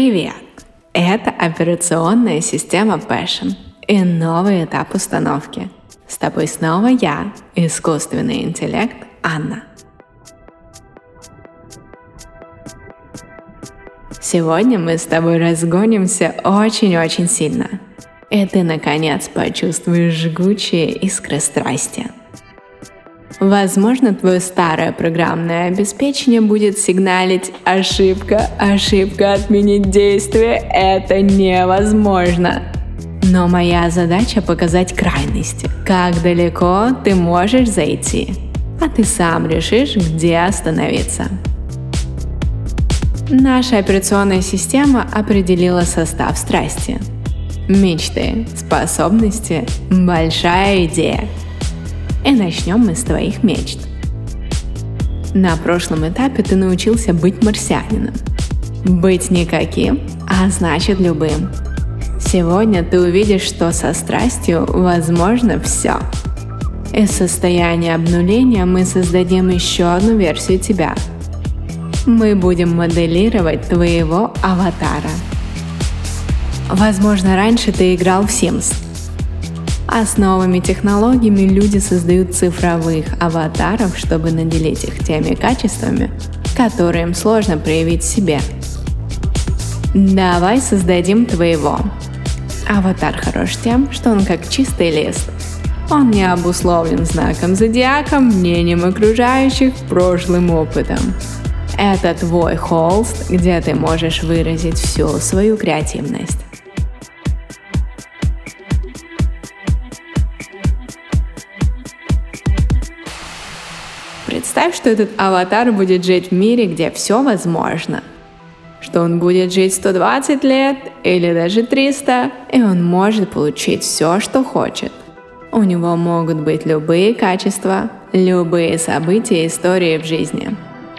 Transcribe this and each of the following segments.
Привет! Это операционная система Passion и новый этап установки. С тобой снова я, искусственный интеллект Анна. Сегодня мы с тобой разгонимся очень-очень сильно. И ты наконец почувствуешь жгучие искры страсти – Возможно, твое старое программное обеспечение будет сигналить «Ошибка, ошибка, отменить действие, это невозможно». Но моя задача показать крайности, как далеко ты можешь зайти, а ты сам решишь, где остановиться. Наша операционная система определила состав страсти. Мечты, способности, большая идея – и начнем мы с твоих мечт. На прошлом этапе ты научился быть марсианином. Быть никаким, а значит любым. Сегодня ты увидишь, что со страстью возможно все. Из состояния обнуления мы создадим еще одну версию тебя. Мы будем моделировать твоего аватара. Возможно, раньше ты играл в Sims – а с новыми технологиями люди создают цифровых аватаров, чтобы наделить их теми качествами, которые им сложно проявить себе. Давай создадим твоего. Аватар хорош тем, что он как чистый лист. Он не обусловлен знаком зодиака, мнением окружающих, прошлым опытом. Это твой холст, где ты можешь выразить всю свою креативность. Представь, что этот аватар будет жить в мире, где все возможно. Что он будет жить 120 лет или даже 300, и он может получить все, что хочет. У него могут быть любые качества, любые события и истории в жизни.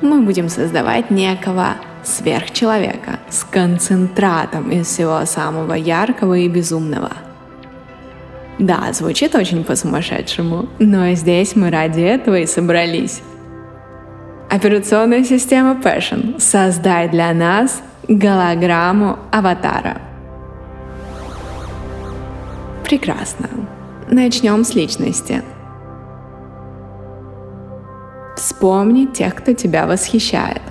Мы будем создавать некого сверхчеловека с концентратом из всего самого яркого и безумного. Да, звучит очень по-сумасшедшему, но здесь мы ради этого и собрались. Операционная система Passion. Создай для нас голограмму аватара. Прекрасно. Начнем с личности. Вспомни тех, кто тебя восхищает.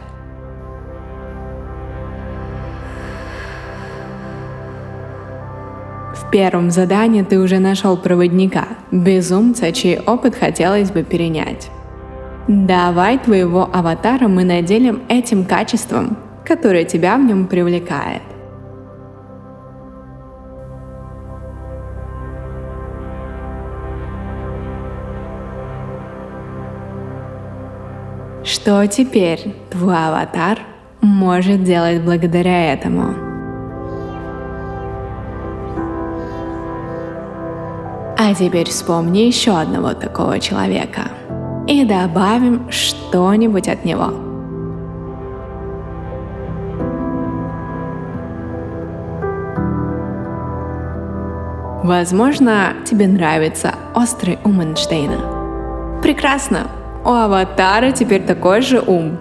В первом задании ты уже нашел проводника, безумца, чей опыт хотелось бы перенять. Давай твоего аватара мы наделим этим качеством, которое тебя в нем привлекает. Что теперь твой аватар может делать благодаря этому? А теперь вспомни еще одного такого человека – и добавим что-нибудь от него. Возможно, тебе нравится острый ум Эйнштейна. Прекрасно! У аватара теперь такой же ум.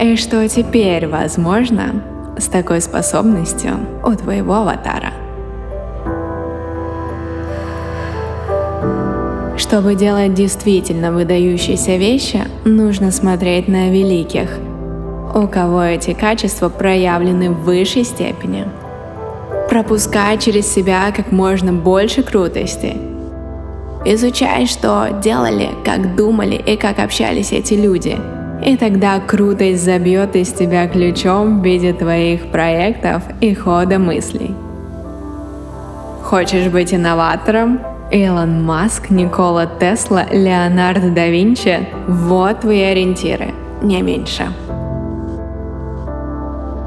И что теперь возможно с такой способностью у твоего аватара? Чтобы делать действительно выдающиеся вещи, нужно смотреть на великих, у кого эти качества проявлены в высшей степени. Пропускай через себя как можно больше крутости. Изучай, что делали, как думали и как общались эти люди. И тогда крутость забьет из тебя ключом в виде твоих проектов и хода мыслей. Хочешь быть инноватором? Илон Маск, Никола Тесла, Леонардо да Винчи – вот твои ориентиры, не меньше.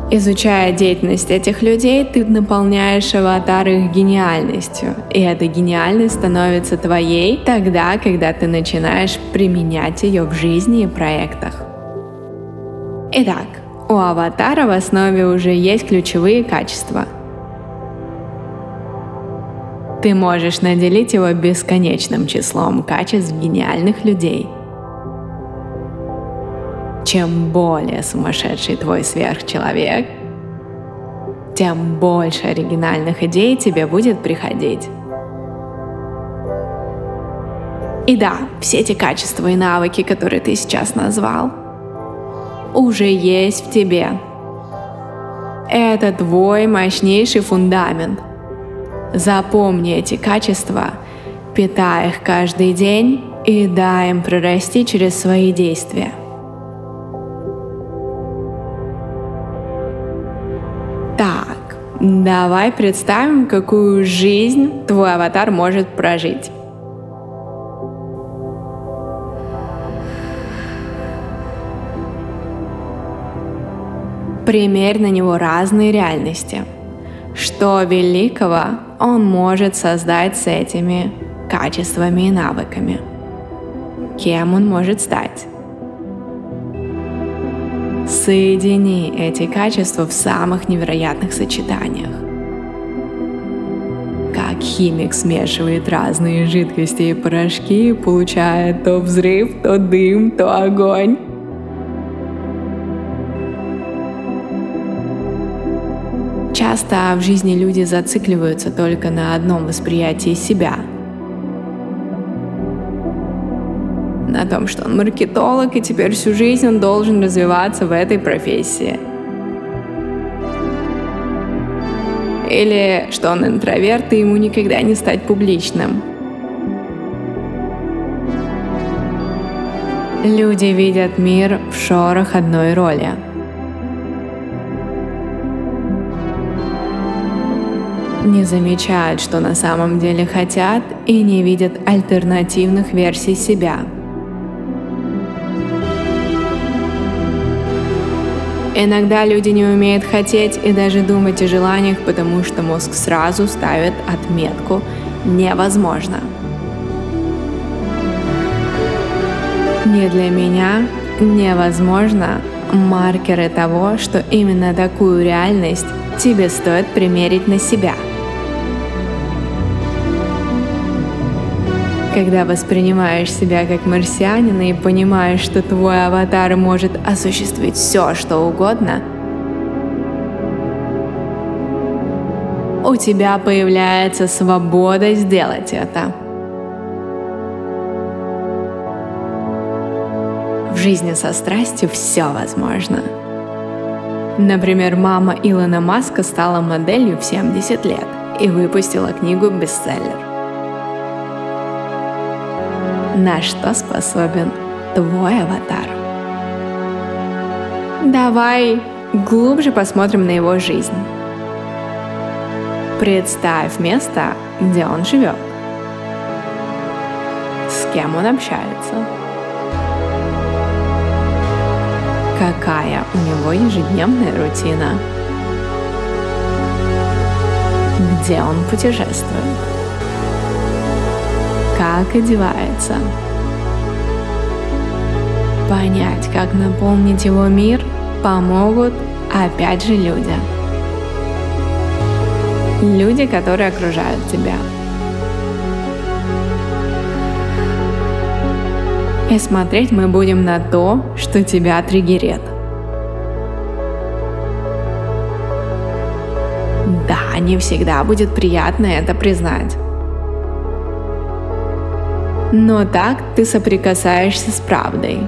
Изучая деятельность этих людей, ты наполняешь аватар их гениальностью, и эта гениальность становится твоей тогда, когда ты начинаешь применять ее в жизни и проектах. Итак, у аватара в основе уже есть ключевые качества – ты можешь наделить его бесконечным числом качеств гениальных людей. чем более сумасшедший твой сверхчеловек, тем больше оригинальных идей тебе будет приходить. И да, все эти качества и навыки, которые ты сейчас назвал, уже есть в тебе. Это твой мощнейший фундамент. Запомни эти качества, питай их каждый день и дай им прорасти через свои действия. Так, давай представим, какую жизнь твой аватар может прожить. Примерь на него разные реальности. Что великого он может создать с этими качествами и навыками? Кем он может стать? Соедини эти качества в самых невероятных сочетаниях. Как химик смешивает разные жидкости и порошки, получая то взрыв, то дым, то огонь. Часто в жизни люди зацикливаются только на одном восприятии себя. На том, что он маркетолог, и теперь всю жизнь он должен развиваться в этой профессии. Или что он интроверт, и ему никогда не стать публичным. Люди видят мир в шорах одной роли – не замечают, что на самом деле хотят и не видят альтернативных версий себя. Иногда люди не умеют хотеть и даже думать о желаниях, потому что мозг сразу ставит отметку «невозможно». Не для меня невозможно маркеры того, что именно такую реальность тебе стоит примерить на себя – Когда воспринимаешь себя как марсианина и понимаешь, что твой аватар может осуществить все, что угодно, у тебя появляется свобода сделать это. Жизни со страстью все возможно. Например, мама Илона Маска стала моделью в 70 лет и выпустила книгу «Бестселлер» на что способен твой аватар. Давай глубже посмотрим на его жизнь. Представь место, где он живет. С кем он общается. Какая у него ежедневная рутина. Где он путешествует как одевается. Понять, как наполнить его мир, помогут опять же люди. Люди, которые окружают тебя. И смотреть мы будем на то, что тебя триггерит. Да, не всегда будет приятно это признать. Но так ты соприкасаешься с правдой.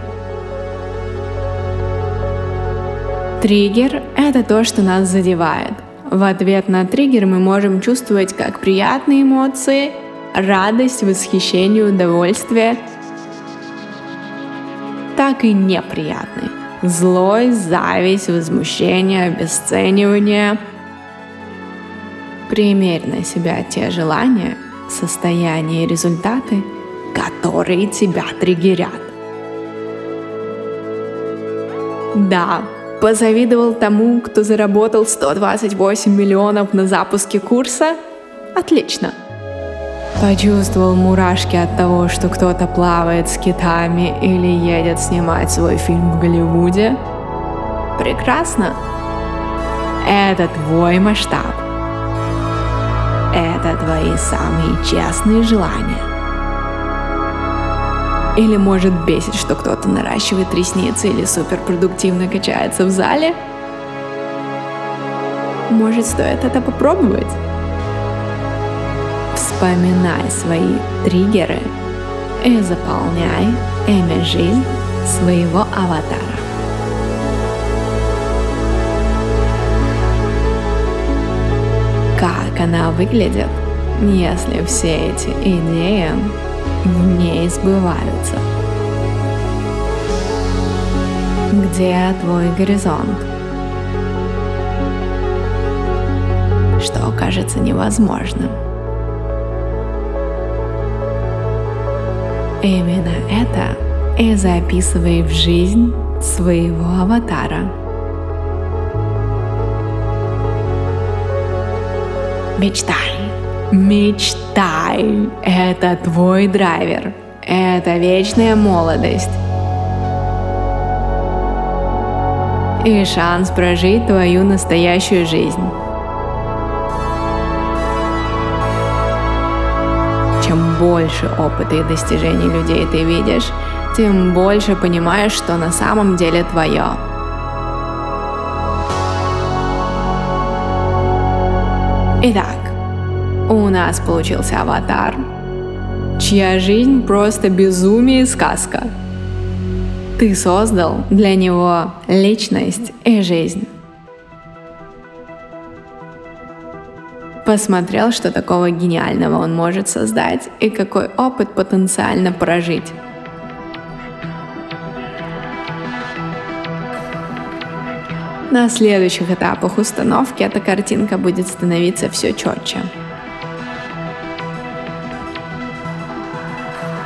Триггер – это то, что нас задевает. В ответ на триггер мы можем чувствовать как приятные эмоции, радость, восхищение, удовольствие, так и неприятные. Злость, зависть, возмущение, обесценивание. Примерь на себя те желания, состояния и результаты, которые тебя триггерят. Да, позавидовал тому, кто заработал 128 миллионов на запуске курса? Отлично. Почувствовал мурашки от того, что кто-то плавает с китами или едет снимать свой фильм в Голливуде? Прекрасно. Это твой масштаб. Это твои самые честные желания. Или может бесить, что кто-то наращивает ресницы или суперпродуктивно качается в зале? Может, стоит это попробовать? Вспоминай свои триггеры и заполняй ими жизнь своего аватара. Как она выглядит, если все эти идеи не сбываются? Где твой горизонт? Что кажется невозможным? Именно это и записывай в жизнь своего аватара. Мечтай, мечтай. Это твой драйвер. Это вечная молодость. И шанс прожить твою настоящую жизнь. Чем больше опыта и достижений людей ты видишь, тем больше понимаешь, что на самом деле твое. Итак, у нас получился аватар, чья жизнь просто безумие и сказка. Ты создал для него личность и жизнь. Посмотрел, что такого гениального он может создать и какой опыт потенциально прожить. На следующих этапах установки эта картинка будет становиться все четче.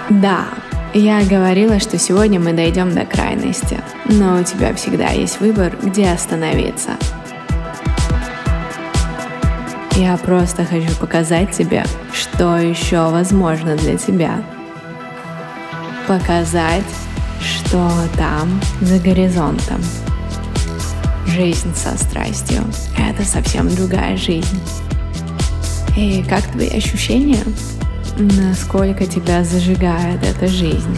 Да, я говорила, что сегодня мы дойдем до крайности, но у тебя всегда есть выбор, где остановиться. Я просто хочу показать тебе, что еще возможно для тебя. Показать, что там за горизонтом. Жизнь со страстью — это совсем другая жизнь. И как твои ощущения? Насколько тебя зажигает эта жизнь?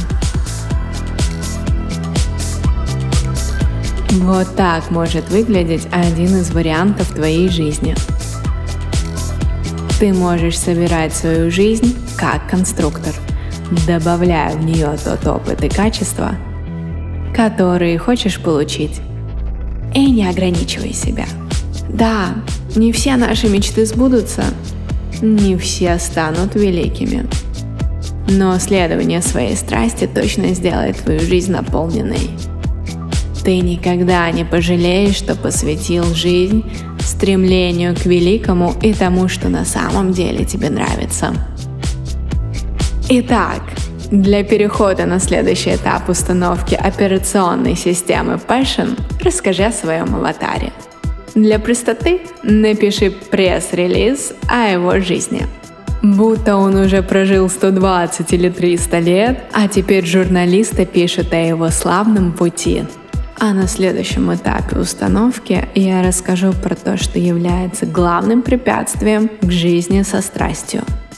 Вот так может выглядеть один из вариантов твоей жизни. Ты можешь собирать свою жизнь как конструктор, добавляя в нее тот опыт и качество, которые хочешь получить и не ограничивай себя. Да, не все наши мечты сбудутся, не все станут великими. Но следование своей страсти точно сделает твою жизнь наполненной. Ты никогда не пожалеешь, что посвятил жизнь стремлению к великому и тому, что на самом деле тебе нравится. Итак, для перехода на следующий этап установки операционной системы Passion расскажи о своем аватаре. Для простоты напиши пресс-релиз о его жизни. Будто он уже прожил 120 или 300 лет, а теперь журналисты пишут о его славном пути. А на следующем этапе установки я расскажу про то, что является главным препятствием к жизни со страстью –